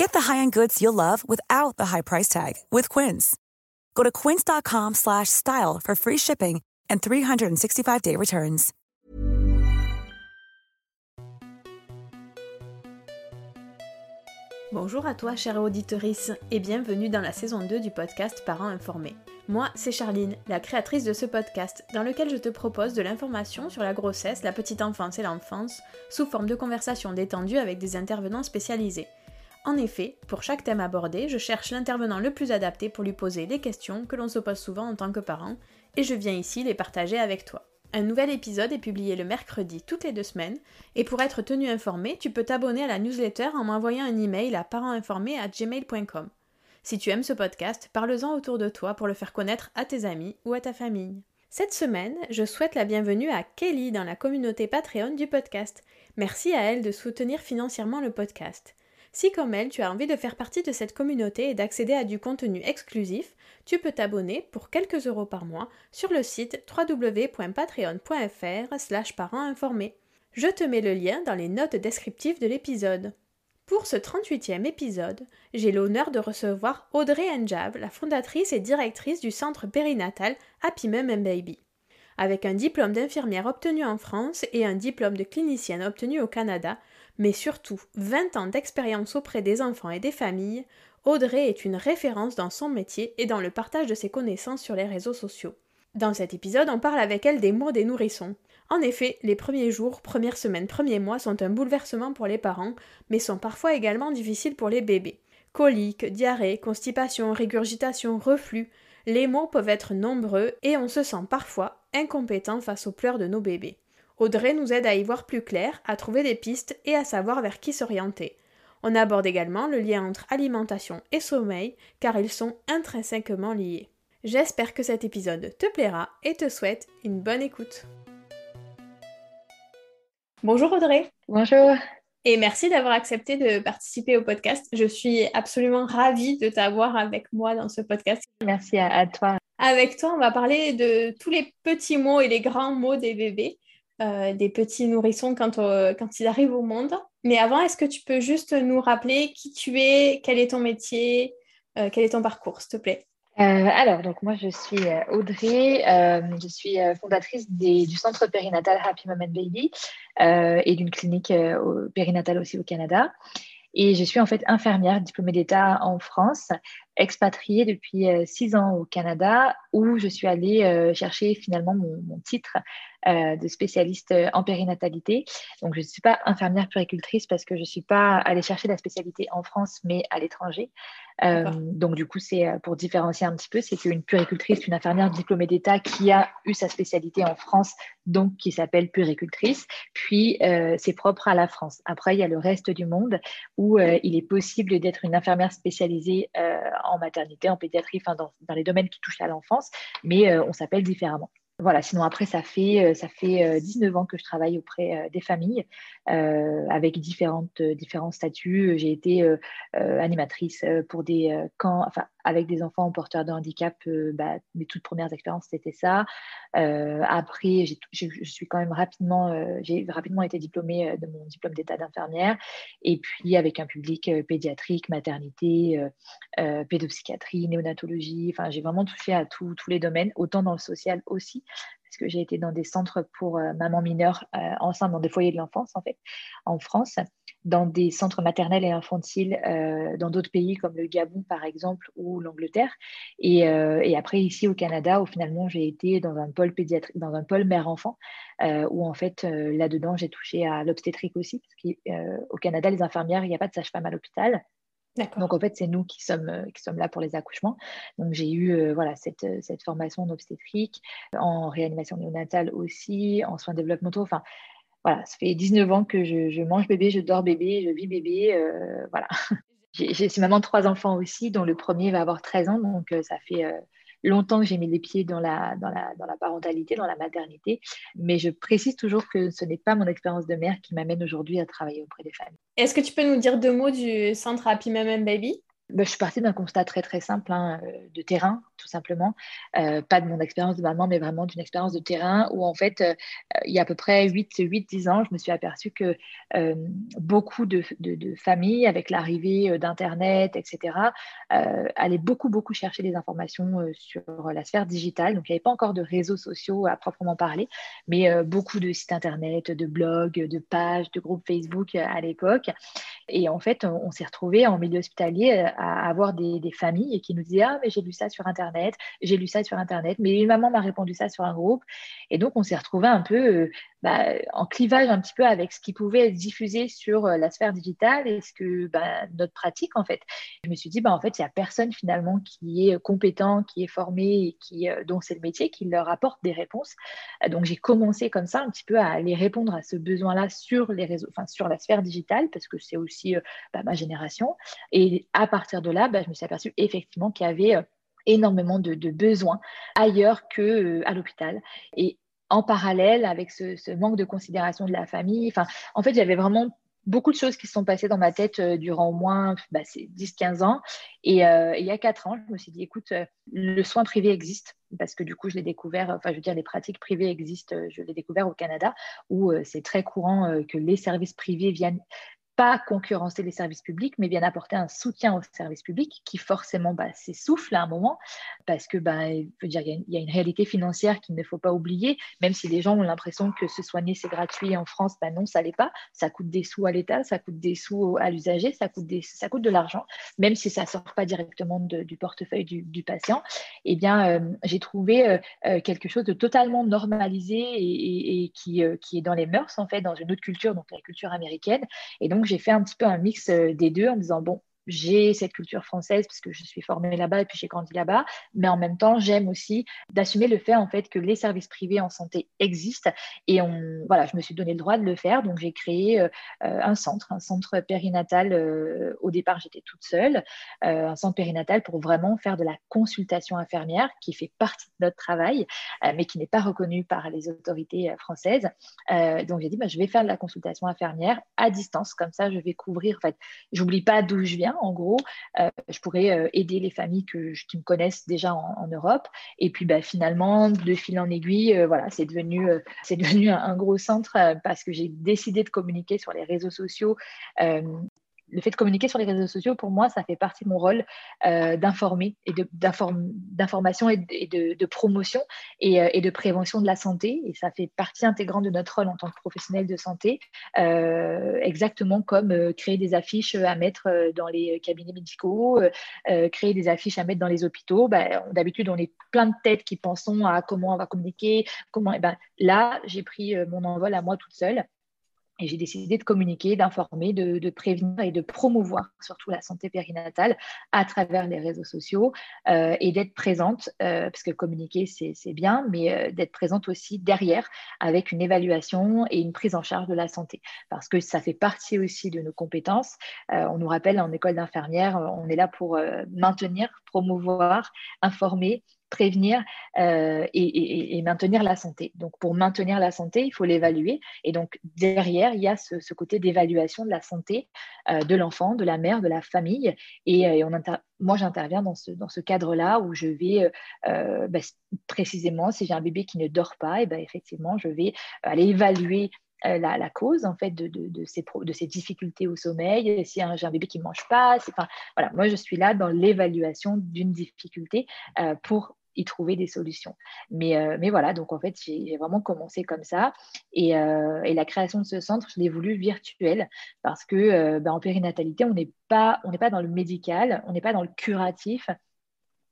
Get the high-end goods you'll love without the high price tag with Quince. Go to quince.com slash style for free shipping and 365-day returns. Bonjour à toi, chère auditorice, et bienvenue dans la saison 2 du podcast Parents informés. Moi, c'est Charline, la créatrice de ce podcast, dans lequel je te propose de l'information sur la grossesse, la petite enfance et l'enfance, sous forme de conversations détendues avec des intervenants spécialisés. En effet, pour chaque thème abordé, je cherche l'intervenant le plus adapté pour lui poser les questions que l'on se pose souvent en tant que parent, et je viens ici les partager avec toi. Un nouvel épisode est publié le mercredi toutes les deux semaines, et pour être tenu informé, tu peux t'abonner à la newsletter en m'envoyant un email à parentinformé@gmail.com. Si tu aimes ce podcast, parle-en autour de toi pour le faire connaître à tes amis ou à ta famille. Cette semaine, je souhaite la bienvenue à Kelly dans la communauté Patreon du podcast. Merci à elle de soutenir financièrement le podcast. Si comme elle, tu as envie de faire partie de cette communauté et d'accéder à du contenu exclusif, tu peux t'abonner pour quelques euros par mois sur le site www.patreon.fr slash parents Je te mets le lien dans les notes descriptives de l'épisode. Pour ce 38e épisode, j'ai l'honneur de recevoir Audrey Njab, la fondatrice et directrice du centre périnatal Happy Mum and Baby. Avec un diplôme d'infirmière obtenu en France et un diplôme de clinicienne obtenu au Canada, mais surtout 20 ans d'expérience auprès des enfants et des familles, Audrey est une référence dans son métier et dans le partage de ses connaissances sur les réseaux sociaux. Dans cet épisode, on parle avec elle des mots des nourrissons. En effet, les premiers jours, premières semaines, premiers mois sont un bouleversement pour les parents, mais sont parfois également difficiles pour les bébés. Coliques, diarrhée, constipation, régurgitation, reflux, les mots peuvent être nombreux et on se sent parfois incompétent face aux pleurs de nos bébés. Audrey nous aide à y voir plus clair, à trouver des pistes et à savoir vers qui s'orienter. On aborde également le lien entre alimentation et sommeil, car ils sont intrinsèquement liés. J'espère que cet épisode te plaira et te souhaite une bonne écoute. Bonjour Audrey. Bonjour. Et merci d'avoir accepté de participer au podcast. Je suis absolument ravie de t'avoir avec moi dans ce podcast. Merci à, toi. Avec toi, on va parler de tous les petits mots et les grands mots des bébés, euh, des petits nourrissons quand, euh, quand ils arrivent au monde. Mais avant, est-ce que tu peux juste nous rappeler qui tu es, quel est ton métier, euh, quel est ton parcours, s'il te plaît? Alors, donc moi, je suis Audrey, je suis fondatrice du centre périnatal Happy Mom and Baby et d'une clinique périnatale aussi au Canada. Et je suis en fait infirmière diplômée d'État en France, expatriée depuis six ans au Canada, où je suis allée chercher finalement mon titre euh, de spécialiste euh, en périnatalité. Donc, je ne suis pas infirmière puricultrice parce que je ne suis pas allée chercher la spécialité en France, mais à l'étranger. Euh, donc, du coup, c'est pour différencier un petit peu, c'est qu'une puricultrice, une infirmière diplômée d'État qui a eu sa spécialité en France, donc qui s'appelle puricultrice. Puis, c'est propre à la France. Après, il y a le reste du monde où il est possible d'être une infirmière spécialisée en maternité, en pédiatrie, enfin, dans, dans les domaines qui touchent à l'enfance, mais on s'appelle différemment. Voilà, sinon après, ça fait, euh, ça fait 19 euh, ans que je travaille auprès euh, des familles avec différentes, différents statuts. J'ai été animatrice pour des camps, enfin avec des enfants porteurs de handicap, bah, mes toutes premières expériences, c'était ça. après, je suis quand même rapidement, j'ai rapidement été diplômée de mon diplôme d'état d'infirmière. Et puis, avec un public pédiatrique, maternité, pédopsychiatrie, néonatologie, enfin, j'ai vraiment touché à tous les domaines, autant dans le social aussi, parce que j'ai été dans des centres pour euh, mamans mineures euh, enceintes dans des foyers de l'enfance, en fait, en France, dans des centres maternels et infantiles euh, dans d'autres pays comme le Gabon, par exemple, ou l'Angleterre. Et, après, ici au Canada, où finalement, j'ai été dans un pôle pédiatrique, dans un pôle mère-enfant, où en fait, là-dedans, j'ai touché à l'obstétrique aussi, parce qu'au Canada, les infirmières, il n'y a pas de sage-femme à l'hôpital. Donc en fait, c'est nous qui sommes, euh, qui sommes là pour les accouchements. Donc j'ai eu euh, voilà, cette, euh, cette, formation en obstétrique, en réanimation néonatale aussi, en soins développementaux. Enfin, voilà, ça fait 19 ans que je, je mange bébé, je dors bébé, je vis bébé. voilà. J'ai maman de trois enfants aussi, dont le premier va avoir 13 ans. Donc ça fait longtemps que j'ai mis les pieds dans la, dans, la, dans la parentalité, dans la maternité, mais je précise toujours que ce n'est pas mon expérience de mère qui m'amène aujourd'hui à travailler auprès des familles. Est-ce que tu peux nous dire deux mots du centre Happy Mom Baby? Bah, je suis partie d'un constat très très simple hein, euh, de terrain, tout simplement. Euh, pas de mon expérience de maman, mais vraiment d'une expérience de terrain où en fait, euh, il y a à peu près 8-10 ans, je me suis aperçue que beaucoup de, familles, avec l'arrivée d'Internet, etc., allaient beaucoup beaucoup chercher des informations sur la sphère digitale. Donc il n'y avait pas encore de réseaux sociaux à proprement parler, mais beaucoup de sites Internet, de blogs, de pages, de groupes Facebook à l'époque. Et en fait, on, s'est retrouvés en milieu hospitalier à avoir des, familles qui nous disaient Ah, mais j'ai lu ça sur Internet, j'ai lu ça sur Internet, mais une maman m'a répondu ça sur un groupe. Et donc, on s'est retrouvés un peu euh, bah, en clivage un petit peu avec ce qui pouvait être diffusé sur euh, la sphère digitale et ce que bah, notre pratique, en fait. Je me suis dit, bah, en fait, il n'y a personne finalement qui est compétent, qui est formé qui, euh, dont c'est le métier, qui leur apporte des réponses. Donc, j'ai commencé comme ça un petit peu à aller répondre à ce besoin-là sur les réseaux, enfin, sur la sphère digitale, parce que c'est aussi ma génération. Et à partir de là, bah, je me suis aperçue effectivement qu'il y avait énormément de, besoins ailleurs que euh, à l'hôpital. Et en parallèle, avec ce, manque de considération de la famille, enfin, en fait, j'avais vraiment beaucoup de choses qui se sont passées dans ma tête euh, durant au moins bah, 10-15 ans. Et, il y a 4 ans, je me suis dit, écoute, le soin privé existe, parce que du coup, je l'ai découvert, enfin, je veux dire, les pratiques privées existent, je l'ai découvert au Canada, où c'est très courant que les services privés viennent pas concurrencer les services publics, mais bien apporter un soutien aux services publics qui forcément bah, s'essouffle à un moment parce que bah, dire, il y, a une réalité financière qu'il ne faut pas oublier, même si les gens ont l'impression que se soigner c'est gratuit en France, bah non, ça l'est pas. Ça coûte des sous à l'État, ça coûte des sous à l'usager, ça coûte des, ça coûte de l'argent, même si ça sort pas directement du portefeuille du, patient. Eh bien, euh, j'ai trouvé euh, euh, quelque chose de totalement normalisé et, et qui, qui est dans les mœurs en fait, dans une autre culture, donc la culture américaine. Et donc j'ai fait un petit peu un mix euh, des deux en disant, bon, j'ai cette culture française parce que je suis formée là-bas et puis j'ai grandi là-bas, mais en même temps, j'aime aussi d'assumer le fait en fait que les services privés en santé existent et voilà, je me suis donné le droit de le faire, donc j'ai créé euh, euh, un centre, un centre périnatal. Euh, au départ, j'étais toute seule, un centre périnatal pour vraiment faire de la consultation infirmière qui fait partie de notre travail, mais qui n'est pas reconnu par les autorités françaises. donc j'ai dit, bah, je vais faire de la consultation infirmière à distance, comme ça, je vais couvrir. En fait, j'oublie pas d'où je viens en gros, euh, je pourrais euh, aider les familles que, qui me connaissent déjà en, Europe. Et puis bah, finalement, de fil en aiguille, euh, voilà, c'est devenu, c'est devenu un, gros centre parce que j'ai décidé de communiquer sur les réseaux sociaux le fait de communiquer sur les réseaux sociaux, pour moi, ça fait partie de mon rôle euh, d'informer et d'information et, de, promotion euh, et, de prévention de la santé. Et ça fait partie intégrante de notre rôle en tant que professionnel de santé, euh, exactement comme créer des affiches à mettre dans les cabinets médicaux, créer des affiches à mettre dans les hôpitaux. Ben, d'habitude, on est plein de têtes qui pensons à comment on va communiquer. Comment, et ben, là, j'ai pris mon envol à moi toute seule et j'ai décidé de communiquer, d'informer, de, prévenir et de promouvoir surtout la santé périnatale à travers les réseaux sociaux euh, et d'être présente, euh, parce que communiquer c'est bien, mais euh, d'être présente aussi derrière avec une évaluation et une prise en charge de la santé, parce que ça fait partie aussi de nos compétences. on nous rappelle en école d'infirmière, on est là pour maintenir, promouvoir, informer prévenir euh, et, maintenir la santé. Donc, pour maintenir la santé, il faut l'évaluer. Et donc, derrière, il y a ce, côté d'évaluation de la santé euh, de l'enfant, de la mère, de la famille. Et, euh, moi, j'interviens dans ce, cadre-là où je vais bah, précisément, si j'ai un bébé qui ne dort pas, et ben, effectivement, je vais aller évaluer la, cause en fait de, de, ces, de, ces, difficultés au sommeil, si j'ai un bébé qui ne mange pas. Enfin, voilà, moi je suis là dans l'évaluation d'une difficulté pour y trouver des solutions. Mais, euh, mais voilà, donc en fait, j'ai vraiment commencé comme ça. Et, euh, et, la création de ce centre, je l'ai voulu virtuel parce que euh, ben, en périnatalité, on n'est pas, on pas dans le médical, on n'est pas dans le curatif.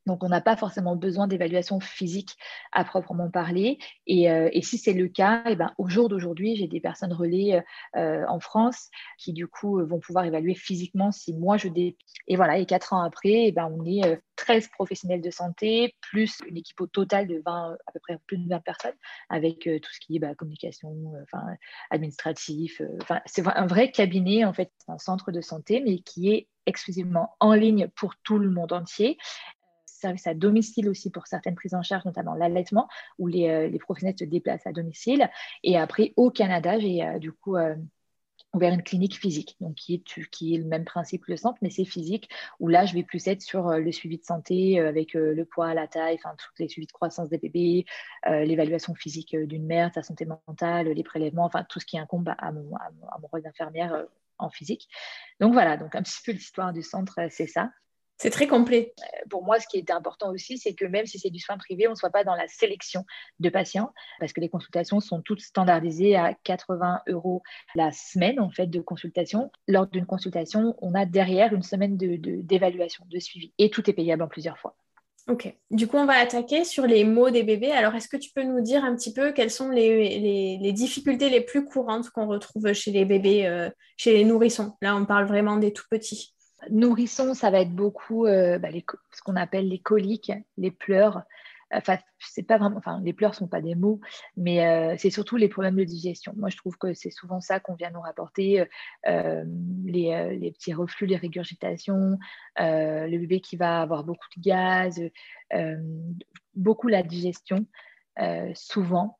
Donc, on n'a pas forcément besoin d'évaluation physique à proprement parler. Et, euh, si c'est le cas, et eh ben, au jour d'aujourd'hui, j'ai des personnes relais euh, en France qui, du coup, vont pouvoir évaluer physiquement si moi je. Et voilà, et quatre ans après, et eh ben, on est 13 euh, professionnels de santé, plus une équipe au total de 20, à peu près plus de 20 personnes, avec tout ce qui est bah, communication, enfin, administratif. Enfin, c'est un vrai cabinet, en fait, un centre de santé, mais qui est exclusivement en ligne pour tout le monde entier service à domicile aussi pour certaines prises en charge, notamment l'allaitement, où les, euh, professionnels se déplacent à domicile. Et après, au Canada, j'ai euh, du coup euh, ouvert une clinique physique, donc qui est, qui le même principe que le centre, mais c'est physique, où là, je vais plus être sur le suivi de santé avec le poids, la taille, enfin, les suivis de croissance des bébés, l'évaluation physique d'une mère, sa santé mentale, les prélèvements, enfin, tout ce qui incombe à mon, à mon rôle d'infirmière en physique. Donc voilà, donc un petit peu l'histoire du centre, c'est ça. C'est très complet. Euh, pour moi, ce qui était important aussi, c'est que même si c'est du soin privé, on ne soit pas dans la sélection de patients, parce que les consultations sont toutes standardisées à 80 euros la semaine en fait de consultation. Lors d'une consultation, on a derrière une semaine d'évaluation, de, de suivi, et tout est payable en plusieurs fois. Ok. Du coup, on va attaquer sur les mots des bébés. Alors, est-ce que tu peux nous dire un petit peu quelles sont les, difficultés les plus courantes qu'on retrouve chez les bébés, euh, chez les nourrissons? Là, on parle vraiment des tout petits. Nourrisson, ça va être beaucoup euh, bah, ce qu'on appelle les coliques, les pleurs. Enfin, c'est pas vraiment, les pleurs sont pas des mots, mais euh, c'est surtout les problèmes de digestion. Moi, je trouve que c'est souvent ça qu'on vient nous rapporter, euh, les, petits reflux, les régurgitations, le bébé qui va avoir beaucoup de gaz, beaucoup la digestion, souvent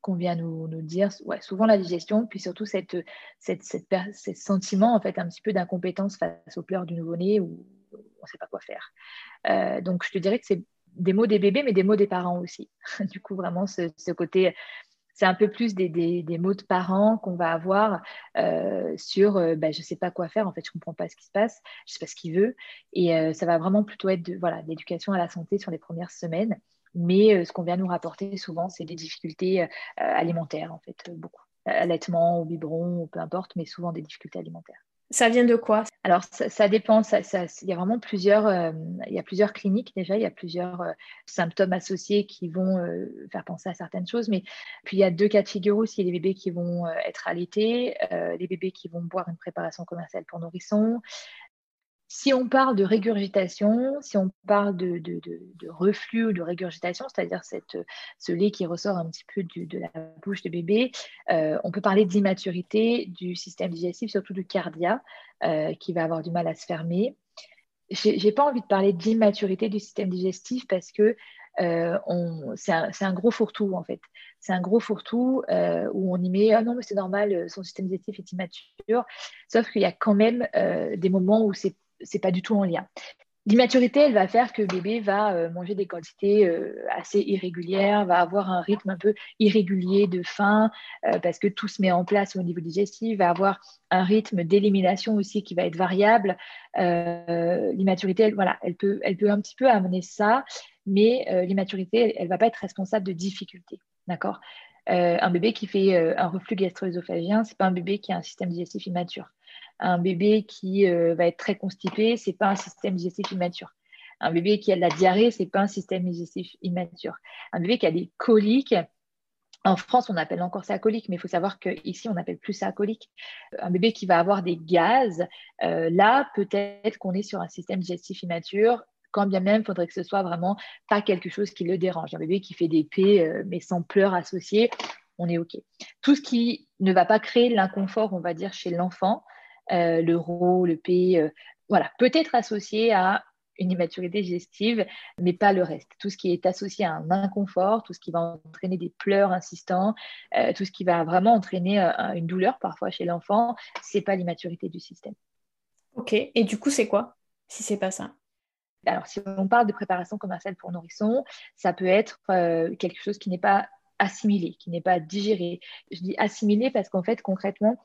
qu'on vient nous, dire, ouais, souvent la digestion, puis surtout cette, cette, cette, sentiment en fait un petit peu d'incompétence face aux pleurs du nouveau-né où on ne sait pas quoi faire. Euh, donc je te dirais que c'est des mots des bébés, mais des mots des parents aussi. du coup, vraiment ce, ce côté, c'est un peu plus des, des, mots de parents qu'on va avoir euh, sur bah, je ne sais pas quoi faire, en fait, je ne comprends pas ce qui se passe, je ne sais pas ce qu'il veut. Et ça va vraiment plutôt être de, voilà, l'éducation à la santé sur les premières semaines. Mais euh, ce qu'on vient nous rapporter souvent, c'est des difficultés euh, alimentaires, en fait, euh, beaucoup. Allaitement ou biberon, ou peu importe, mais souvent des difficultés alimentaires. Ça vient de quoi? Alors, ça, dépend. il y a vraiment plusieurs, il y a plusieurs cliniques déjà, il y a plusieurs symptômes associés qui vont faire penser à certaines choses. Mais puis, il y a deux cas de figure aussi les bébés qui vont être allaités, les bébés qui vont boire une préparation commerciale pour nourrissons, si on parle de régurgitation, si on parle de, reflux ou de régurgitation, c'est-à-dire ce lait qui ressort un petit peu de la bouche de bébé, euh, on peut parler d'immaturité du système digestif, surtout du cardia, euh, qui va avoir du mal à se fermer. Je n'ai pas envie de parler d'immaturité du système digestif parce que euh, c'est un, gros fourre-tout en fait. C'est un gros fourre-tout où on y met ah non mais c'est normal, son système digestif est immature. Sauf qu'il y a quand même des moments où c'est c'est pas du tout en lien. L'immaturité, elle va faire que bébé va euh, manger des quantités euh, assez irrégulières, va avoir un rythme un peu irrégulier de faim euh, parce que tout se met en place au niveau digestif, va avoir un rythme d'élimination aussi qui va être variable. l'immaturité, elle, voilà, elle peut, elle peut un petit peu amener ça, mais l'immaturité, elle, ne va pas être responsable de difficultés, d'accord? Un bébé qui fait un reflux gastro-œsophagien, c'est pas un bébé qui a un système digestif immature. Un bébé qui euh, va être très constipé, c'est pas un système digestif immature. Un bébé qui a de la diarrhée, c'est pas un système digestif immature. Un bébé qui a des coliques, en France, on appelle encore ça colique, mais il faut savoir qu'ici, on n'appelle plus ça colique. Un bébé qui va avoir des gaz, euh, là, peut-être qu'on est sur un système digestif immature, quand bien même, il faudrait que ce soit vraiment pas quelque chose qui le dérange. Un bébé qui fait des P, euh, mais sans pleurs associés, on est OK. Tout ce qui ne va pas créer l'inconfort, on va dire, chez l'enfant, euh, l'euro, le P, euh, voilà, peut être associé à une immaturité digestive, mais pas le reste. Tout ce qui est associé à un inconfort, tout ce qui va entraîner des pleurs insistants, euh, tout ce qui va vraiment entraîner euh, une douleur parfois chez l'enfant, c'est pas l'immaturité du système. Ok, et du coup, c'est quoi si c'est pas ça? Alors, si on parle de préparation commerciale pour nourrissons, ça peut être quelque chose qui n'est pas assimilé, qui n'est pas digéré. Je dis assimilé parce qu'en fait, concrètement,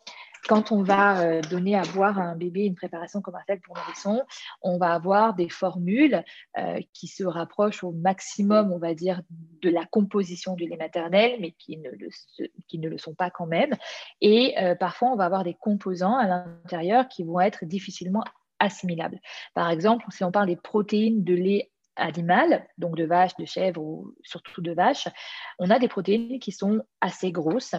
quand on va euh, donner à boire à un bébé une préparation commerciale pour nourrisson, on va avoir des formules euh, qui se rapprochent au maximum, on va dire, de la composition du lait maternel, mais qui ne le, qui ne le sont pas quand même. Et euh, parfois, on va avoir des composants à l'intérieur qui vont être difficilement assimilables. Par exemple, si on parle des protéines de lait animal, donc de vache, de chèvre ou surtout de vache, on a des protéines qui sont assez grosses.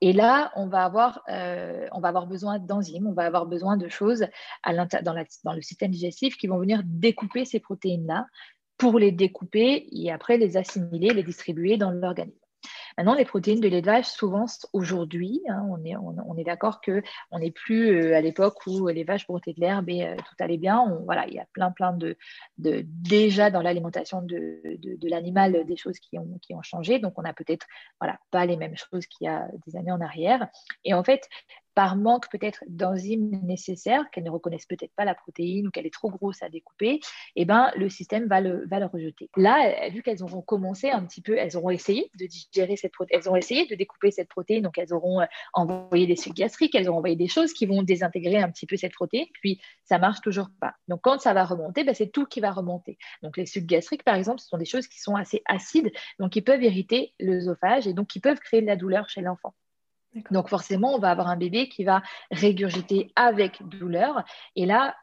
Et là, on va avoir, euh, on va avoir besoin d'enzymes, on va avoir besoin de choses dans le système digestif qui vont venir découper ces protéines-là pour les découper et après les assimiler, les distribuer dans l'organisme. Maintenant, les protéines de lait de vache, souvent aujourd'hui, hein, on est, on, est d'accord qu'on n'est plus euh, à l'époque où les vaches brotaient de l'herbe et euh, tout allait bien. voilà, il y a plein, plein de, déjà dans l'alimentation de, l'animal des choses qui ont, changé. Donc, on n'a peut-être pas les mêmes choses qu'il y a des années en arrière. Et en fait, par manque peut-être d'enzymes nécessaires, qu'elles ne reconnaissent peut-être pas la protéine ou qu'elle est trop grosse à découper, eh ben, le système va le, va le rejeter. Là, vu qu'elles auront commencé un petit peu, elles auront essayé de digérer cette protéine, elles ont essayé de découper cette protéine, donc elles auront euh, envoyé des sucs gastriques, elles auront envoyé des choses qui vont désintégrer un petit peu cette protéine, puis ça marche toujours pas. Donc quand ça va remonter, ben, c'est tout qui va remonter. Donc les sucs gastriques, par exemple, ce sont des choses qui sont assez acides, donc qui peuvent irriter l'œsophage et donc qui peuvent créer de la douleur chez l'enfant. Donc forcément, on va avoir un bébé qui va régurgiter avec douleur. Et là,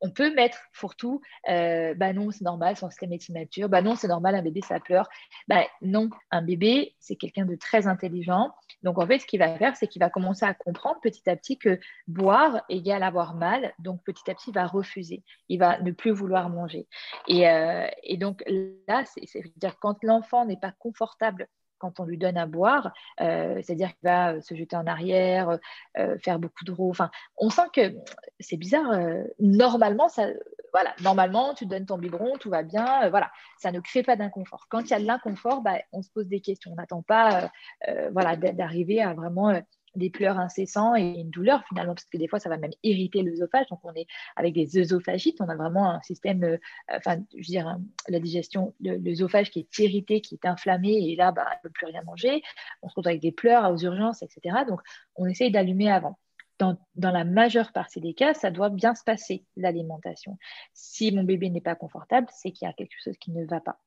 on peut mettre fourre-tout, euh, bah non, c'est normal, son système est immature, bah non, c'est normal, un bébé, ça pleure. Bah non, un bébé, c'est quelqu'un de très intelligent. Donc en fait, ce qu'il va faire, c'est qu'il va commencer à comprendre petit à petit que boire égale avoir mal. Donc petit à petit, il va refuser, il va ne plus vouloir manger. Et, euh, et donc là, c'est-à-dire quand l'enfant n'est pas confortable quand on lui donne à boire, euh, c'est-à-dire qu'il va euh, se jeter en arrière, euh, faire beaucoup de roues. Enfin, on sent que c'est bizarre. normalement, ça, voilà, normalement, tu donnes ton biberon, tout va bien. voilà, ça ne crée pas d'inconfort. Quand il y a de l'inconfort, bah, on se pose des questions. On n'attend pas, voilà, d'arriver à vraiment des pleurs incessants et une douleur finalement, parce que des fois, ça va même irriter l'œsophage. Donc, on est avec des œsophagites, on a vraiment un système, euh, enfin, je veux dire, la digestion, l'œsophage qui est irrité, qui est inflammé, et là, bah, elle ne peut plus rien manger. On se retrouve avec des pleurs aux urgences, etc. Donc, on essaye d'allumer avant. Dans, dans, la majeure partie des cas, ça doit bien se passer, l'alimentation. Si mon bébé n'est pas confortable, c'est qu'il y a quelque chose qui ne va pas.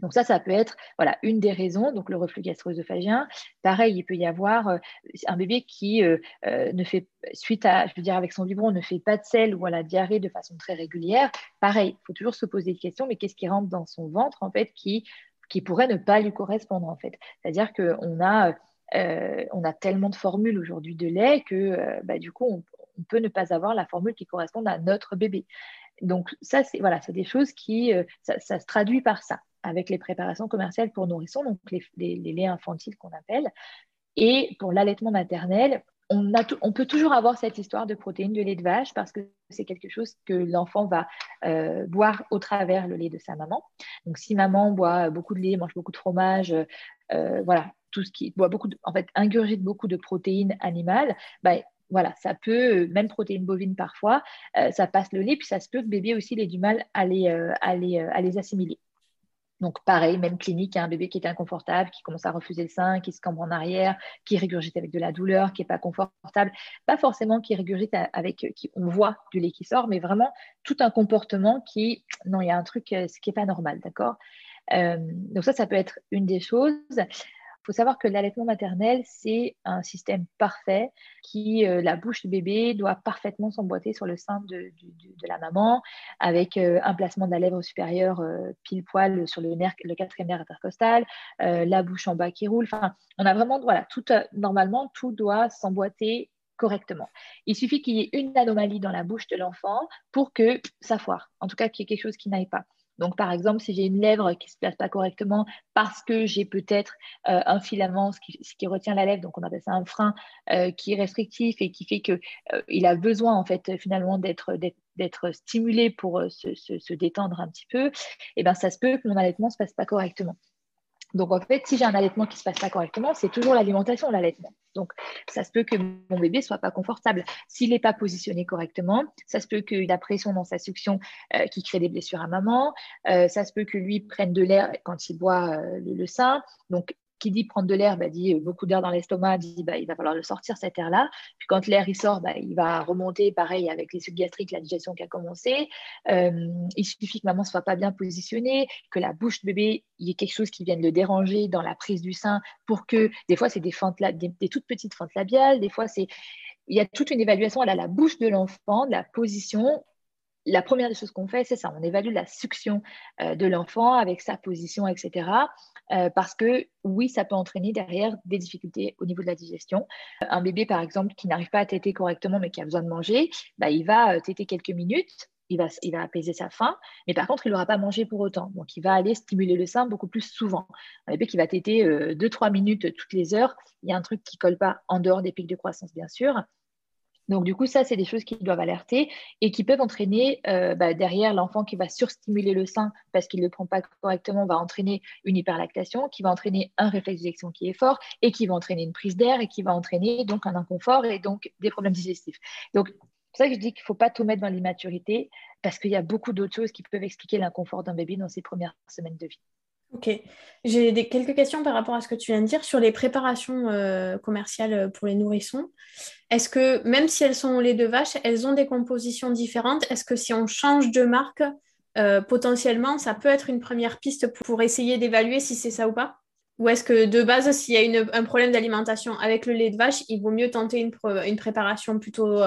Donc ça, ça peut être voilà, une des raisons, donc le reflux gastro-œsophagien. Pareil, il peut y avoir euh, un bébé qui euh, euh, ne fait, suite à, je veux dire, avec son biberon, ne fait pas de sel ou à la diarrhée de façon très régulière. Pareil, il faut toujours se poser des questions, mais qu'est-ce qui rentre dans son ventre, en fait, qui, pourrait ne pas lui correspondre, en fait? C'est-à-dire qu'on a, a tellement de formules aujourd'hui de lait que, bah, du coup, on, peut ne pas avoir la formule qui corresponde à notre bébé. Donc ça, c'est voilà, c'est des choses qui, ça, se traduit par ça avec les préparations commerciales pour nourrissons, donc les, laits infantiles qu'on appelle. Et pour l'allaitement maternel, on, peut toujours avoir cette histoire de protéines de lait de vache parce que c'est quelque chose que l'enfant va euh, boire au travers le lait de sa maman. Donc, si maman boit beaucoup de lait, mange beaucoup de fromage, euh, voilà, tout ce qui boit beaucoup, en fait, ingurgite beaucoup de protéines animales, bah, voilà, ça peut, même protéines bovines parfois, euh, ça passe le lait, puis ça se peut que bébé aussi ait du mal à les assimiler. Donc pareil, même clinique, un bébé qui est inconfortable, qui commence à refuser le sein, qui se cambre en arrière, qui régurgite avec de la douleur, qui n'est pas confortable, pas forcément qui régurgite avec, qui, on voit du lait qui sort, mais vraiment tout un comportement qui, non, il y a un truc, euh, ce qui n'est pas normal, d'accord? Euh, Donc ça, ça peut être une des choses faut savoir que l'allaitement maternel, c'est un système parfait qui, euh, la bouche du bébé doit parfaitement s'emboîter sur le sein de, la maman, avec euh, un placement de la lèvre supérieure euh, pile poil sur le, nerf, le quatrième nerf intercostal, la bouche en bas qui roule. Enfin, on a vraiment, voilà, tout, normalement, tout doit s'emboîter correctement. Il suffit qu'il y ait une anomalie dans la bouche de l'enfant pour que ça foire, en tout cas qu'il y ait quelque chose qui n'aille pas. Donc, par exemple, si j'ai une lèvre qui ne se place pas correctement parce que j'ai peut-être euh, un filament, ce qui, retient la lèvre, donc on appelle ça un frein, euh, qui est restrictif et qui fait qu'il il a besoin, en fait, finalement, d'être stimulé pour se, détendre un petit peu, eh ben ça se peut que mon allaitement ne se passe pas correctement. Donc, en fait, si j'ai un allaitement qui ne se passe pas correctement, c'est toujours l'alimentation, l'allaitement. Donc, ça se peut que mon bébé ne soit pas confortable. S'il n'est pas positionné correctement, ça se peut qu'il ait la pression dans sa succion euh, qui crée des blessures à maman. Euh, ça se peut que lui prenne de l'air quand il boit euh, le, le, sein. Donc, qui dit prendre de l'air, bah, dit euh, beaucoup d'air dans l'estomac, dit bah, il va falloir le sortir cet air-là. Puis quand l'air il sort, bah, il va remonter, pareil avec les sucs gastriques, la digestion qui a commencé. Euh, il suffit que maman ne soit pas bien positionnée, que la bouche de bébé, il y ait quelque chose qui vienne le déranger dans la prise du sein pour que, des fois c'est des, des, des toutes petites fentes labiales, des fois c'est il y a toute une évaluation à la bouche de l'enfant, la position, la première des choses qu'on fait, c'est ça, on évalue la succion euh, de l'enfant avec sa position, etc. Euh, parce que oui, ça peut entraîner derrière des difficultés au niveau de la digestion. Un bébé, par exemple, qui n'arrive pas à téter correctement mais qui a besoin de manger, bah, il va euh, téter quelques minutes, il va, il va apaiser sa faim, mais par contre, il n'aura pas mangé pour autant. Donc, il va aller stimuler le sein beaucoup plus souvent. Un bébé qui va téter 2-3 minutes toutes les heures, il y a un truc qui ne colle pas en dehors des pics de croissance, bien sûr. Donc, du coup, ça, c'est des choses qui doivent alerter et qui peuvent entraîner euh, bah, derrière l'enfant qui va surstimuler le sein parce qu'il ne le prend pas correctement, va entraîner une hyperlactation, qui va entraîner un réflexe d'éjection qui est fort et qui va entraîner une prise d'air et qui va entraîner donc un inconfort et donc des problèmes digestifs. Donc, c'est ça que je dis qu'il ne faut pas tout mettre dans l'immaturité parce qu'il y a beaucoup d'autres choses qui peuvent expliquer l'inconfort d'un bébé dans ses premières semaines de vie. Ok. J'ai quelques questions par rapport à ce que tu viens de dire sur les préparations euh, commerciales euh, pour les nourrissons. Est-ce que même si elles sont au lait de vache, elles ont des compositions différentes? Est-ce que si on change de marque, euh, potentiellement, ça peut être une première piste pour, essayer d'évaluer si c'est ça ou pas? Ou est-ce que de base, s'il y a un problème d'alimentation avec le lait de vache, il vaut mieux tenter une préparation plutôt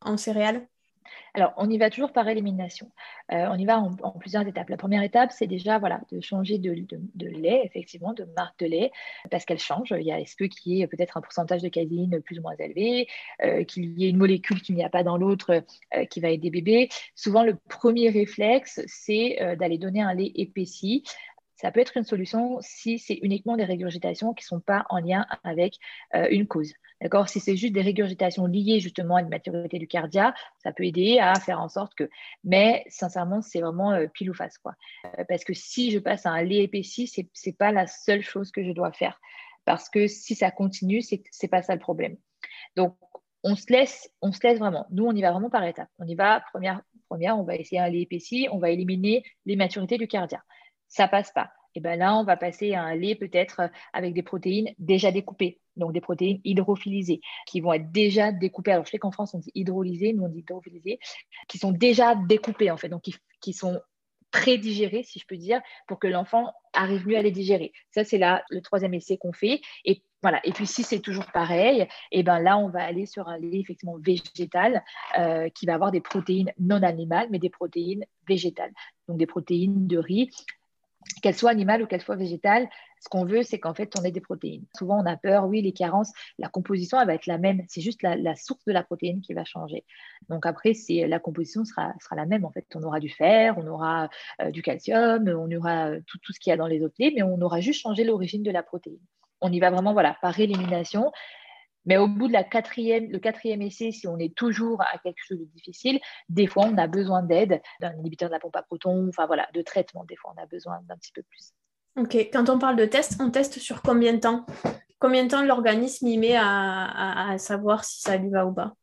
en céréales? Alors, on y va toujours par élimination. Euh, on y va en, plusieurs étapes. La première étape, c'est déjà voilà, de changer de, lait, effectivement, de marque de lait, parce qu'elle change. Il y a est-ce qu'il y ait peut-être un pourcentage de caséine plus ou moins élevé, euh, qu'il y ait une molécule qu'il n'y a pas dans l'autre euh, qui va aider bébé. Souvent, le premier réflexe, c'est d'aller donner un lait épaissi ça peut être une solution si c'est uniquement des régurgitations qui ne sont pas en lien avec une cause. D'accord? Si c'est juste des régurgitations liées justement à une maturité du cardia, ça peut aider à faire en sorte que. Mais sincèrement, c'est vraiment euh, pile ou face. Quoi. Euh, parce que si je passe à un lait épaissi, ce n'est pas la seule chose que je dois faire. Parce que si ça continue, ce n'est pas ça le problème. Donc, on se, laisse, on se laisse vraiment. Nous, on y va vraiment par étapes. On y va, première, première on va essayer un lait épaissi, on va éliminer les maturités du cardia. Ça passe pas et ben là, on va passer à un lait peut-être euh, avec des protéines déjà découpées, donc des protéines hydrophilisées, qui vont être déjà découpées. Alors, je sais qu'en France, on dit hydrolysées, nous, on dit hydrophilisées, qui sont déjà découpées, en fait, donc qui, sont pré-digérées, si je peux dire, pour que l'enfant arrive mieux à les digérer. Ça, c'est le troisième essai qu'on fait. Et voilà. Et puis, si c'est toujours pareil, et ben là, on va aller sur un lait effectivement végétal euh, qui va avoir des protéines non animales, mais des protéines végétales. Donc, des protéines de riz qu'elle soit animale ou qu'elle soit végétale, ce qu'on veut, c'est qu'en fait, on ait des protéines. Souvent, on a peur, oui, les carences, la composition, elle va être la même. C'est juste la, source de la protéine qui va changer. Donc après, c'est, la composition sera, sera la même. En fait, on aura du fer, on aura euh, du calcium, on aura euh, tout, tout, ce qu'il y a dans les autres mais on aura juste changé l'origine de la protéine. On y va vraiment voilà, par élimination. Mais au bout de la quatrième, le quatrième essai, si on est toujours à quelque chose de difficile, des fois, on a besoin d'aide, d'un inhibiteur de la pompe à protons, enfin voilà, de traitement. Des fois, on a besoin d'un petit peu plus. Ok, quand on parle de test, on teste sur combien de temps? Combien de temps l'organisme y met à, savoir si ça lui va ou pas?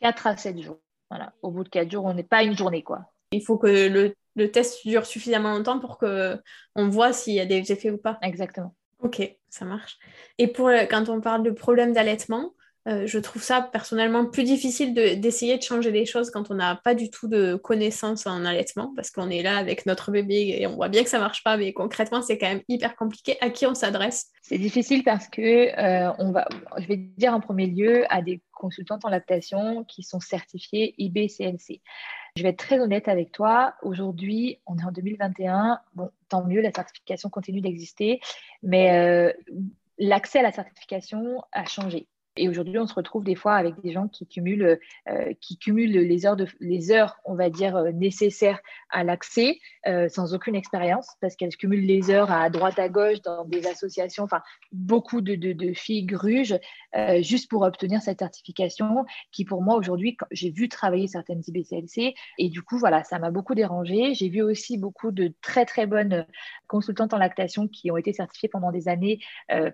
4 à 7 jours. Voilà. Au bout de 4 jours, on n'est pas une journée. quoi. Il faut que le, le test dure suffisamment longtemps pour qu'on voit s'il y a des effets ou pas. Exactement. Ok, ça marche. Et pour quand on parle de problème d'allaitement, euh, je trouve ça personnellement plus difficile d'essayer de, changer les choses quand on n'a pas du tout de connaissances en allaitement, parce qu'on est là avec notre bébé et on voit bien que ça marche pas, mais concrètement, c'est quand même hyper compliqué. À qui on s'adresse C'est difficile parce que euh, on va, je vais dire en premier lieu à des consultantes en lactation qui sont certifiées IBCLC. Je vais être très honnête avec toi. Aujourd'hui, on est en 2021. Bon, tant mieux, la certification continue d'exister, mais euh, l'accès à la certification a changé. Et aujourd'hui, on se retrouve des fois avec des gens qui cumulent, euh, qui cumulent les heures, les heures, on va dire, euh, nécessaires à l'accès euh, sans aucune expérience, parce qu'elles cumulent les heures à droite, à gauche, dans des associations, enfin, beaucoup de, filles gruges, juste pour obtenir cette certification, qui pour moi, aujourd'hui, j'ai vu travailler certaines IBCLC, et du coup, voilà, ça m'a beaucoup dérangé. J'ai vu aussi beaucoup de très, très bonnes consultantes en lactation qui ont été certifiées pendant des années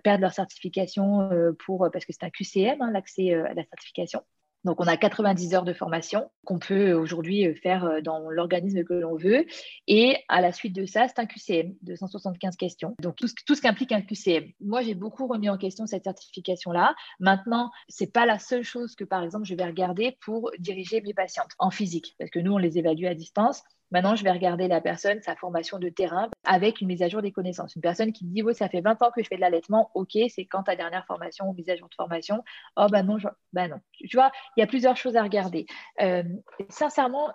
perdre leur certification pour, parce que c'est un QC Hein, l'accès euh, à la certification. Donc, on a 90 heures de formation qu'on peut aujourd'hui euh, faire euh, dans l'organisme que l'on veut. Et à la suite de ça, c'est un QCM de 175 questions. Donc, tout ce, tout ce qu'implique un QCM. Moi, j'ai beaucoup remis en question cette certification-là. Maintenant, ce n'est pas la seule chose que, par exemple, je vais regarder pour diriger mes patientes en physique, parce que nous, on les évalue à distance. Maintenant, je vais regarder la personne, sa formation de terrain, avec une mise à jour des connaissances. Une personne qui dit, oui, ça fait 20 ans que je fais de l'allaitement, ok, c'est quand ta dernière formation ou mise à jour de formation? Oh, ben non, ben non. Tu vois, il y a plusieurs choses à regarder. Euh, sincèrement,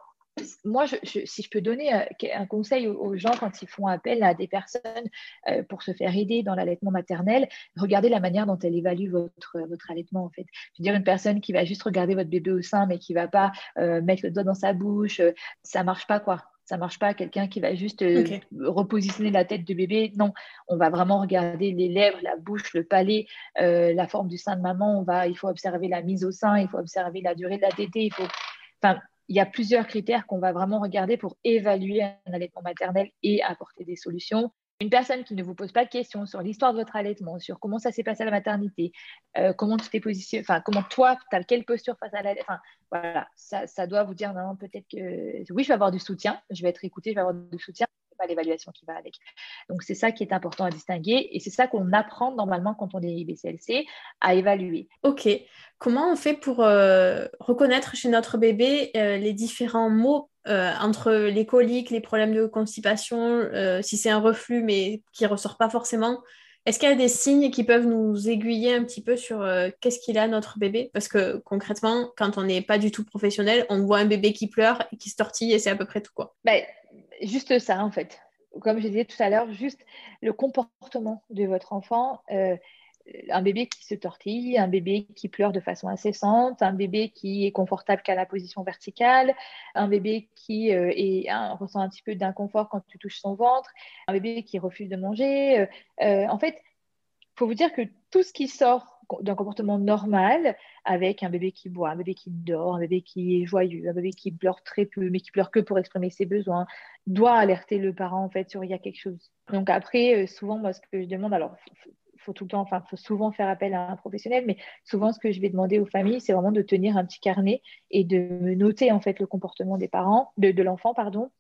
moi, si je peux donner euh, un conseil aux, gens quand ils font appel à des personnes euh, pour se faire aider dans l'allaitement maternel, regardez la manière dont elle évalue votre, votre allaitement, en fait. Je veux dire, une personne qui va juste regarder votre bébé au sein, mais qui ne va pas mettre le doigt dans sa bouche, ça ne marche pas, quoi. Ça ne marche pas. Quelqu'un qui va juste repositionner la tête du bébé, non. On va vraiment regarder les lèvres, la bouche, le palais, la forme du sein de maman. On va, il faut observer la mise au sein, il faut observer la durée de la tétée, il faut... Enfin, il y a plusieurs critères qu'on va vraiment regarder pour évaluer un allaitement maternel et apporter des solutions. Une personne qui ne vous pose pas de questions sur l'histoire de votre allaitement, sur comment ça s'est passé à la maternité, euh, comment tu t'es positionné, enfin comment toi, tu as quelle posture face à l'allaitement, enfin voilà, ça, doit vous dire non, peut-être que oui, je vais avoir du soutien, je vais être écoutée, je vais avoir du soutien, pas l'évaluation qui va avec. Donc, c'est ça qui est important à distinguer et c'est ça qu'on apprend normalement quand on est IBCLC à évaluer. Ok. Comment on fait pour euh, reconnaître chez notre bébé euh, les différents mots euh, entre les coliques, les problèmes de constipation, si c'est un reflux mais qui ne ressort pas forcément est-ce qu'il y a des signes qui peuvent nous aiguiller un petit peu sur qu'est-ce qu'il a notre bébé? Parce que concrètement, quand on n'est pas du tout professionnel, on voit un bébé qui pleure et qui se tortille et c'est à peu près tout quoi. Ben, juste ça, en fait. Comme je disais tout à l'heure, juste le comportement de votre enfant. Euh, un bébé qui se tortille, un bébé qui pleure de façon incessante, un bébé qui est confortable qu'à la position verticale, un bébé qui euh, est, ressent un petit peu d'inconfort quand tu touches son ventre, un bébé qui refuse de manger. Euh, en fait, il faut vous dire que tout ce qui sort d'un comportement normal avec un bébé qui boit, un bébé qui dort, un bébé qui est joyeux, un bébé qui pleure très peu, mais qui pleure que pour exprimer ses besoins, doit alerter le parent en fait sur il y a quelque chose. Donc après, euh, souvent, moi, ce que je demande, alors, faut tout le temps, enfin, faut souvent faire appel à un professionnel, mais souvent, ce que je vais demander aux familles, c'est vraiment de tenir un petit carnet et de noter en fait le comportement des parents, de, l'enfant, pardon.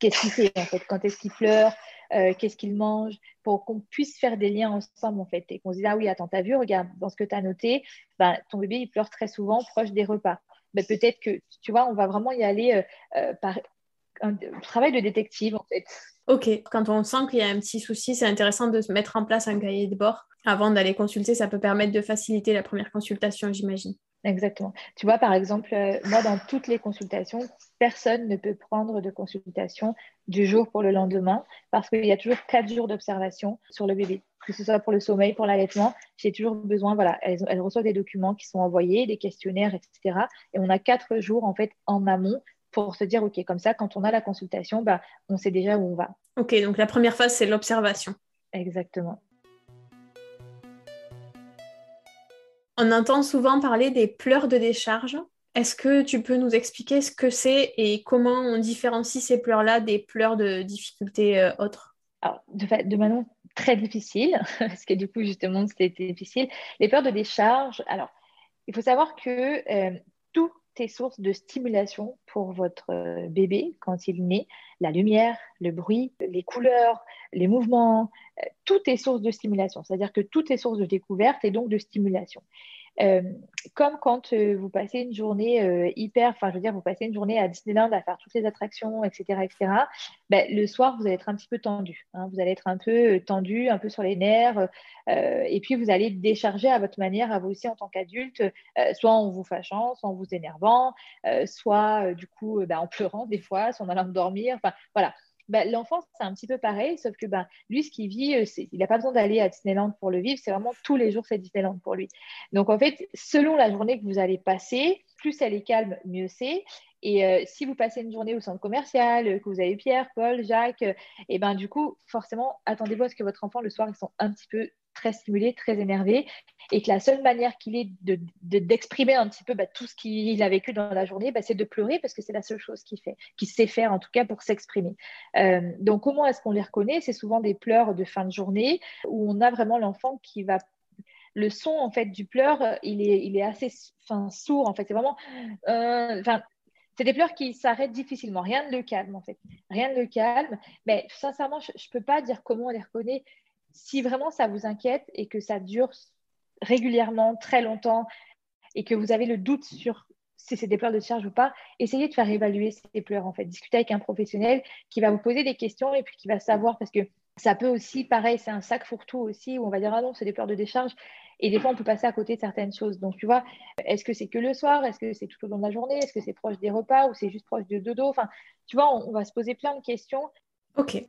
Qu'est-ce qu'il fait en fait? Quand est-ce qu'il pleure? Euh, qu'est-ce qu'il mange, pour qu'on puisse faire des liens ensemble en fait et qu'on se dise ah oui attends t'as vu regarde dans ce que tu as noté, ben, ton bébé il pleure très souvent proche des repas. Ben, peut-être que tu vois on va vraiment y aller euh, euh, par un travail de détective en fait. Ok, quand on sent qu'il y a un petit souci, c'est intéressant de se mettre en place un cahier de bord avant d'aller consulter. Ça peut permettre de faciliter la première consultation, j'imagine. Exactement. Tu vois, par exemple, euh, moi, dans toutes les consultations, personne ne peut prendre de consultation du jour pour le lendemain parce qu'il y a toujours quatre jours d'observation sur le bébé, que ce soit pour le sommeil, pour l'allaitement. J'ai toujours besoin, voilà, elles, reçoivent des documents qui sont envoyés, des questionnaires, etc. Et on a quatre jours, en fait, en amont pour se dire, OK, comme ça, quand on a la consultation, bah, on sait déjà où on va. OK, donc la première phase, c'est l'observation. Exactement. On entend souvent parler des pleurs de décharge. Est-ce que tu peux nous expliquer ce que c'est et comment on différencie ces pleurs-là des pleurs de difficultés euh, autres? Alors, de, de manière très difficile, parce que du coup, justement, c'était difficile. Les pleurs de décharge, alors, il faut savoir que euh, est source de stimulation pour votre euh, bébé quand il naît. La lumière, le bruit, les couleurs, les mouvements, euh, tout est source de stimulation. C'est-à-dire que tout est source de découverte et donc de stimulation. Euh, comme quand euh, vous passez une journée euh, hyper, enfin je veux dire, vous passez une journée à Disneyland à faire toutes les attractions, etc., etc. Ben, le soir, vous allez être un petit peu tendu. Hein. vous allez être un peu tendu, un peu sur les nerfs, et puis vous allez décharger à votre manière, à vous aussi en tant qu'adulte, soit en vous fâchant, soit en vous énervant, soit du coup ben, en pleurant des fois, soit en allant dormir. Enfin voilà, bah, l'enfant, c'est un petit peu pareil, sauf que bah, lui, ce qu'il vit, euh, il n'a pas besoin d'aller à Disneyland pour le vivre, c'est vraiment tous les jours, c'est Disneyland pour lui. Donc, en fait, selon la journée que vous allez passer, plus elle est calme, mieux c'est. Et euh, si vous passez une journée au centre commercial, que vous avez Pierre, Paul, Jacques, et ben du coup, forcément, attendez-vous à ce que votre enfant, le soir, ils sont un petit peu très stimulé, très énervé, et que la seule manière qu'il ait d'exprimer de, un petit peu bah, tout ce qu'il a vécu dans la journée, bah, c'est de pleurer parce que c'est la seule chose qu'il fait, qu'il sait faire en tout cas pour s'exprimer. Euh, donc comment est-ce qu'on les reconnaît? C'est souvent des pleurs de fin de journée où on a vraiment l'enfant qui va le son en fait du pleur, il est, il est assez enfin, sourd en fait. C'est vraiment, euh, c'est des pleurs qui s'arrêtent difficilement. Rien ne le calme en fait. Rien ne le calme. Mais sincèrement, je ne peux pas dire comment on les reconnaît si vraiment ça vous inquiète et que ça dure régulièrement, très longtemps, et que vous avez le doute sur si c'est des pleurs de charge ou pas, essayez de faire évaluer ces pleurs en fait. Discutez avec un professionnel qui va vous poser des questions et puis qui va savoir parce que ça peut aussi, pareil, c'est un sac fourre-tout aussi où on va dire ah non, c'est des pleurs de décharge. Et des fois, on peut passer à côté de certaines choses. Donc, tu vois, est-ce que c'est que le soir? Est-ce que c'est tout au long de la journée? Est-ce que c'est proche des repas ou c'est juste proche de dodo? Enfin, tu vois, on, on va se poser plein de questions. Ok.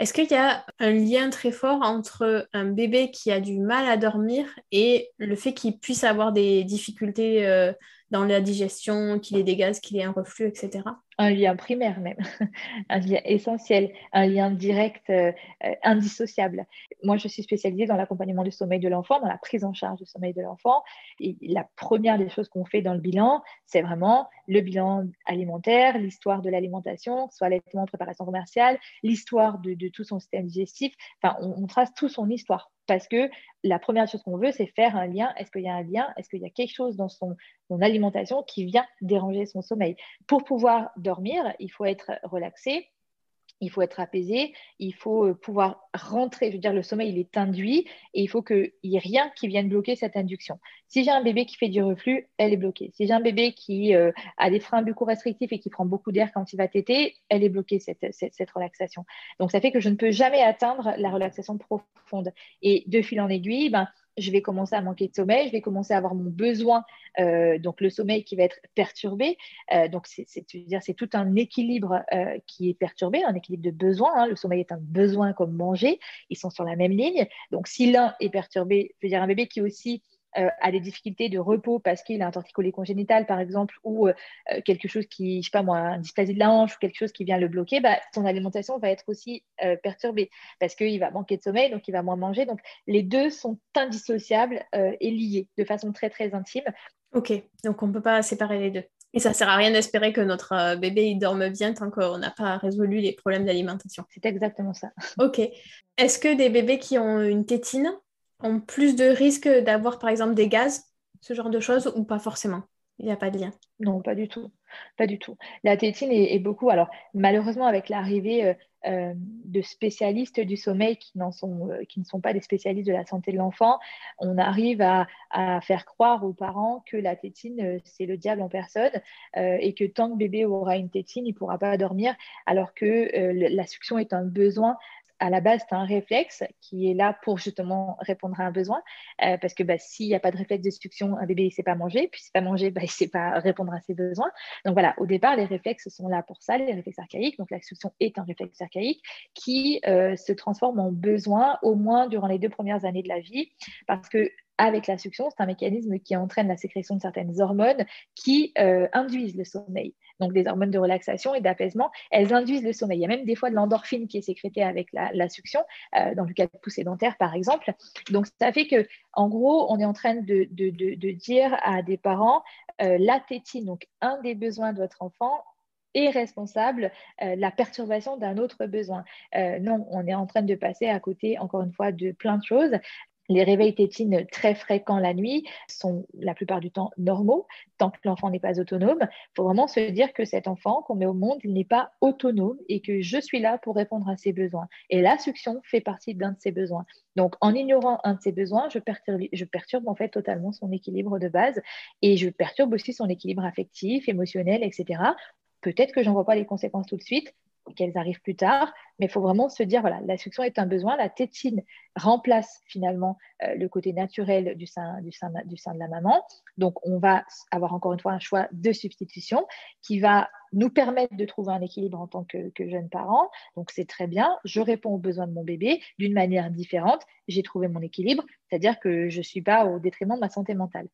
Est-ce qu'il y a un lien très fort entre un bébé qui a du mal à dormir et le fait qu'il puisse avoir des difficultés euh, dans la digestion, qu'il ait des gaz, qu'il ait un reflux, etc un lien primaire même, un lien essentiel, un lien direct, euh, euh, indissociable. Moi, je suis spécialisée dans l'accompagnement du sommeil de l'enfant, dans la prise en charge du sommeil de l'enfant. Et la première des choses qu'on fait dans le bilan, c'est vraiment le bilan alimentaire, l'histoire de l'alimentation, soit allaitement, préparation commerciale, l'histoire de, tout son système digestif. Enfin, on, on trace toute son histoire parce que la première chose qu'on veut, c'est faire un lien. Est-ce qu'il y a un lien? Est-ce qu'il y a quelque chose dans son, alimentation qui vient déranger son sommeil? Pour pouvoir dormir, il faut être relaxé, il faut être apaisé, il faut euh, pouvoir rentrer, je veux dire, le sommeil, il est induit et il faut qu'il n'y ait rien qui vienne bloquer cette induction. Si j'ai un bébé qui fait du reflux, elle est bloquée. Si j'ai un bébé qui euh, a des freins bucco-restrictifs et qui prend beaucoup d'air quand il va téter, elle est bloquée, cette, cette, relaxation. Donc, ça fait que je ne peux jamais atteindre la relaxation profonde. Et de fil en aiguille, ben, je vais commencer à manquer de sommeil, je vais commencer à avoir mon besoin, euh, donc le sommeil qui va être perturbé. Euh, donc, c'est tout un équilibre euh, qui est perturbé, un équilibre de besoin. Hein. Le sommeil est un besoin comme manger, ils sont sur la même ligne. Donc, si l'un est perturbé, je veux dire un bébé qui aussi euh, a des difficultés de repos parce qu'il a un torticolis congénital, par exemple, ou euh, euh, quelque chose qui, je sais pas moi, un dysplasie de la hanche ou quelque chose qui vient le bloquer, bah, son alimentation va être aussi perturbée parce qu'il va manquer de sommeil, donc il va moins manger. Donc les deux sont indissociables et liés de façon très très intime. Ok, donc on ne peut pas séparer les deux. Et ça sert à rien d'espérer que notre bébé il dorme bien tant qu'on n'a pas résolu les problèmes d'alimentation. C'est exactement ça. Ok. Est-ce que des bébés qui ont une tétine ont plus de risques d'avoir par exemple des gaz, ce genre de choses, ou pas forcément? Il n'y a pas de lien Non, pas du tout. Pas du tout. La tétine est, beaucoup. Alors, malheureusement, avec l'arrivée euh, euh, de spécialistes du sommeil qui, sont, euh, qui ne sont pas des spécialistes de la santé de l'enfant, on arrive à, faire croire aux parents que la tétine, c'est le diable en personne et que tant que bébé aura une tétine, il ne pourra pas dormir, alors que la succion est un besoin à la base, c'est un réflexe qui est là pour justement répondre à un besoin. Euh, parce que bah, s'il n'y a pas de réflexe de succion, un bébé ne sait pas manger. Puis, s'il ne sait pas manger, bah, il ne sait pas répondre à ses besoins. Donc voilà, au départ, les réflexes sont là pour ça, les réflexes archaïques. Donc la succion est un réflexe archaïque qui euh, se transforme en besoin au moins durant les deux premières années de la vie. Parce que avec la succion, c'est un mécanisme qui entraîne la sécrétion de certaines hormones qui euh, induisent le sommeil. Donc des hormones de relaxation et d'apaisement, elles induisent le sommeil. Il y a même des fois de l'endorphine qui est sécrétée avec la, succion, euh, dans le cas de poussée dentaire par exemple. Donc ça fait que, en gros, on est en train de, dire à des parents, euh, la donc un des besoins de votre enfant, est responsable la perturbation d'un autre besoin. non, on est en train de passer à côté, encore une fois, de plein de choses. Les réveils tétines très fréquents la nuit sont la plupart du temps normaux, tant que l'enfant n'est pas autonome. Il faut vraiment se dire que cet enfant qu'on met au monde, n'est pas autonome et que je suis là pour répondre à ses besoins. Et la succion fait partie d'un de ses besoins. Donc, en ignorant un de ses besoins, je perturbe, je perturbe en fait totalement son équilibre de base et je perturbe aussi son équilibre affectif, émotionnel, etc. Peut-être que j'en vois pas les conséquences tout de suite, qu'elles arrivent plus tard, mais il faut vraiment se dire, voilà, la succion est un besoin, la tétine remplace finalement euh, le côté naturel du sein, du, sein, du sein de la maman. Donc, on va avoir encore une fois un choix de substitution qui va nous permettre de trouver un équilibre en tant que, jeune parent. Donc c'est très bien, je réponds aux besoins de mon bébé d'une manière différente, j'ai trouvé mon équilibre, c'est-à-dire que je ne suis pas au détriment de ma santé mentale.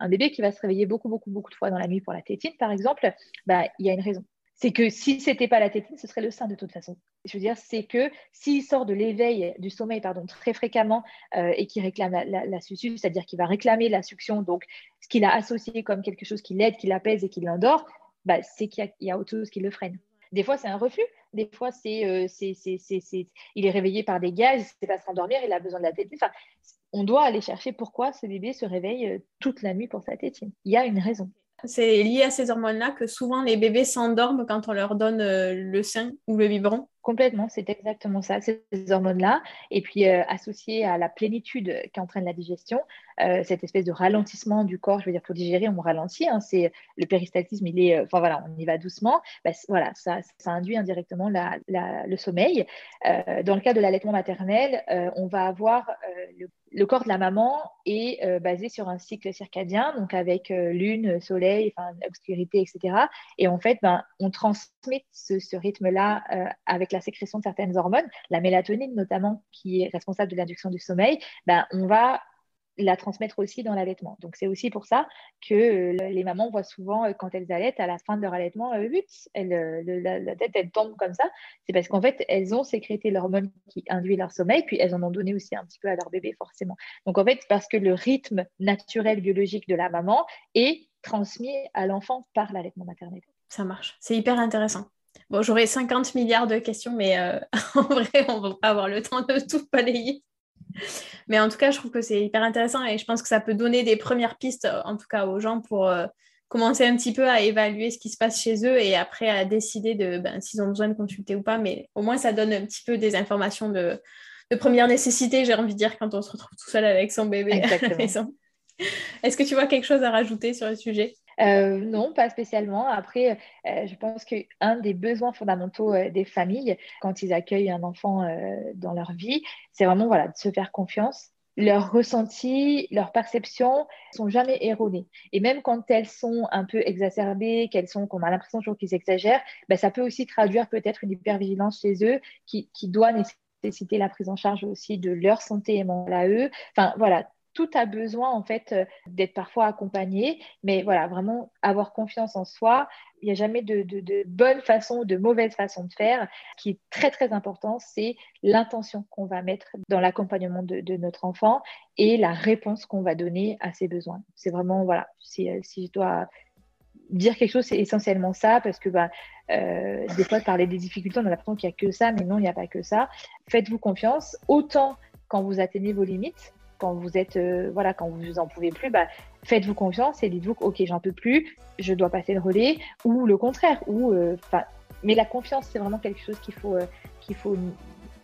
Un bébé qui va se réveiller beaucoup, beaucoup, beaucoup de fois dans la nuit pour la tétine, par exemple, bah, il y a une raison c'est que si ce n'était pas la tétine, ce serait le sein de toute façon. Je veux dire, c'est que s'il sort de l'éveil, du sommeil, pardon, très fréquemment euh, et qu'il réclame la, la, c'est-à-dire qu'il va réclamer la succion, donc ce qu'il a associé comme quelque chose qui l'aide, qui l'apaise et qui l'endort, bah, c'est qu'il y, a autre chose qui le freine. Des fois, c'est un refus. Des fois, c'est, euh, il est réveillé par des gaz, il ne sait pas s'endormir, il a besoin de la tétine. Enfin, on doit aller chercher pourquoi ce bébé se réveille euh, toute la nuit pour sa tétine. Il y a une raison. C'est lié à ces hormones-là que souvent les bébés s'endorment quand on leur donne euh, le sein ou le biberon. Complètement, c'est exactement ça, ces hormones-là. Et puis euh, associé à la plénitude qu'entraîne la digestion, euh, cette espèce de ralentissement du corps, je veux dire pour digérer, on ralentit. Hein, c'est le péristaltisme, il est, enfin voilà, on y va doucement. Bah, voilà, ça, induit indirectement le sommeil. dans le cas de l'allaitement maternel, on va avoir le corps de la maman est euh, basé sur un cycle circadien, donc avec euh, lune, soleil, obscurité, etc. Et en fait, ben, on transmet ce, rythme-là euh, avec la sécrétion de certaines hormones, la mélatonine notamment, qui est responsable de l'induction du sommeil. Ben, on va la transmettre aussi dans l'allaitement. Donc, c'est aussi pour ça que euh, les mamans voient souvent, euh, quand elles allaitent, à la fin de leur allaitement, euh, la, tête, elle tombe comme ça. C'est parce qu'en fait, elles ont sécrété l'hormone qui induit leur sommeil, puis elles en ont donné aussi un petit peu à leur bébé, forcément. Donc, en fait, parce que le rythme naturel biologique de la maman est transmis à l'enfant par l'allaitement maternel. Ça marche. C'est hyper intéressant. Bon, j'aurais 50 milliards de questions, mais en vrai, on va pas avoir le temps de tout balayer. Mais en tout cas, je trouve que c'est hyper intéressant et je pense que ça peut donner des premières pistes, euh, en tout cas aux gens, pour euh, commencer un petit peu à évaluer ce qui se passe chez eux et après à décider de ben, s'ils ont besoin de consulter ou pas. Mais au moins, ça donne un petit peu des informations de, première nécessité, j'ai envie de dire, quand on se retrouve tout seul avec son bébé à la maison. Est-ce que tu vois quelque chose à rajouter sur le sujet? Euh, non, pas spécialement. Après, euh, je pense qu'un des besoins fondamentaux euh, des familles, quand ils accueillent un enfant dans leur vie, c'est vraiment voilà, de se faire confiance. Leurs ressentis, leurs perceptions sont jamais erronées. Et même quand elles sont un peu exacerbées, qu'elles sont, qu'on a l'impression toujours qu'ils exagèrent, ben, ça peut aussi traduire peut-être une hypervigilance chez eux qui, doit nécessiter la prise en charge aussi de leur santé mentale à eux. Enfin, voilà, tout a besoin en fait euh, d'être parfois accompagné, mais voilà, vraiment avoir confiance en soi. Il n'y a jamais de, bonne façon ou de mauvaise façon de faire. Ce qui est très très important, c'est l'intention qu'on va mettre dans l'accompagnement de, notre enfant et la réponse qu'on va donner à ses besoins. C'est vraiment, voilà, si, euh, je dois dire quelque chose, c'est essentiellement ça, parce que bah, euh, des fois, parler des difficultés, on a l'impression qu'il n'y a que ça, mais non, il n'y a pas que ça. Faites-vous confiance, autant quand vous atteignez vos limites, quand vous êtes, euh, voilà, quand vous en pouvez plus, bah, faites-vous confiance et dites-vous, ok, j'en peux plus, je dois passer le relais, ou le contraire, ou, euh, mais la confiance, c'est vraiment quelque chose qu'il faut, euh, qu'il faut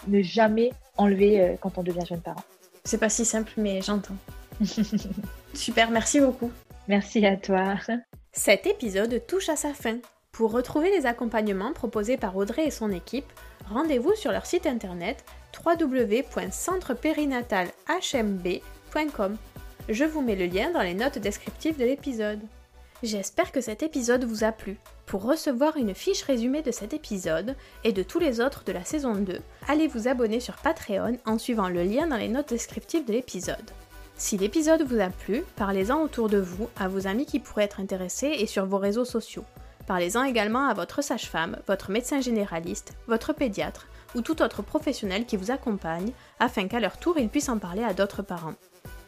ne jamais enlever quand on devient jeune parent. C'est pas si simple, mais j'entends. Super, merci beaucoup. Merci à toi. Cet épisode touche à sa fin. Pour retrouver les accompagnements proposés par Audrey et son équipe, rendez-vous sur leur site internet www.centrepérinatalhmb.com. Je vous mets le lien dans les notes descriptives de l'épisode. J'espère que cet épisode vous a plu. Pour recevoir une fiche résumée de cet épisode et de tous les autres de la saison 2, allez vous abonner sur Patreon en suivant le lien dans les notes descriptives de l'épisode. Si l'épisode vous a plu, parlez-en autour de vous, à vos amis qui pourraient être intéressés et sur vos réseaux sociaux. Parlez-en également à votre sage-femme, votre médecin généraliste, votre pédiatre, ou tout autre professionnel qui vous accompagne afin qu'à leur tour ils puissent en parler à d'autres parents.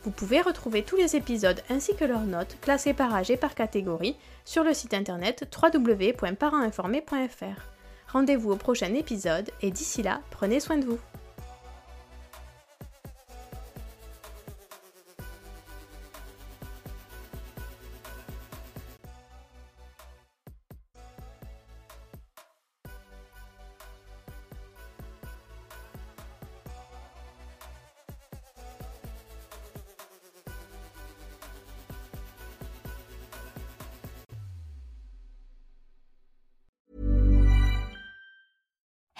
Vous pouvez retrouver tous les épisodes ainsi que leurs notes classées par âge et par catégorie sur le site internet www.parentinformé.fr. Rendez-vous au prochain épisode et d'ici là, prenez soin de vous.